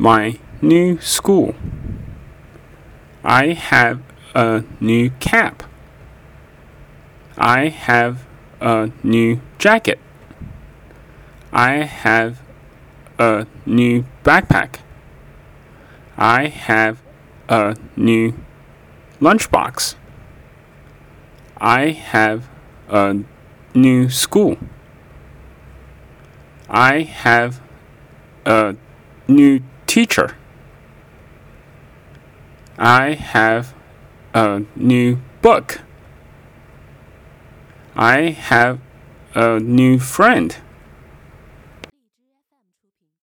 my new school. I have a new cap. I have a new jacket. I have a new backpack. I have a new lunchbox. I have a new school. I have a new teacher. I have a new book. I have a new friend.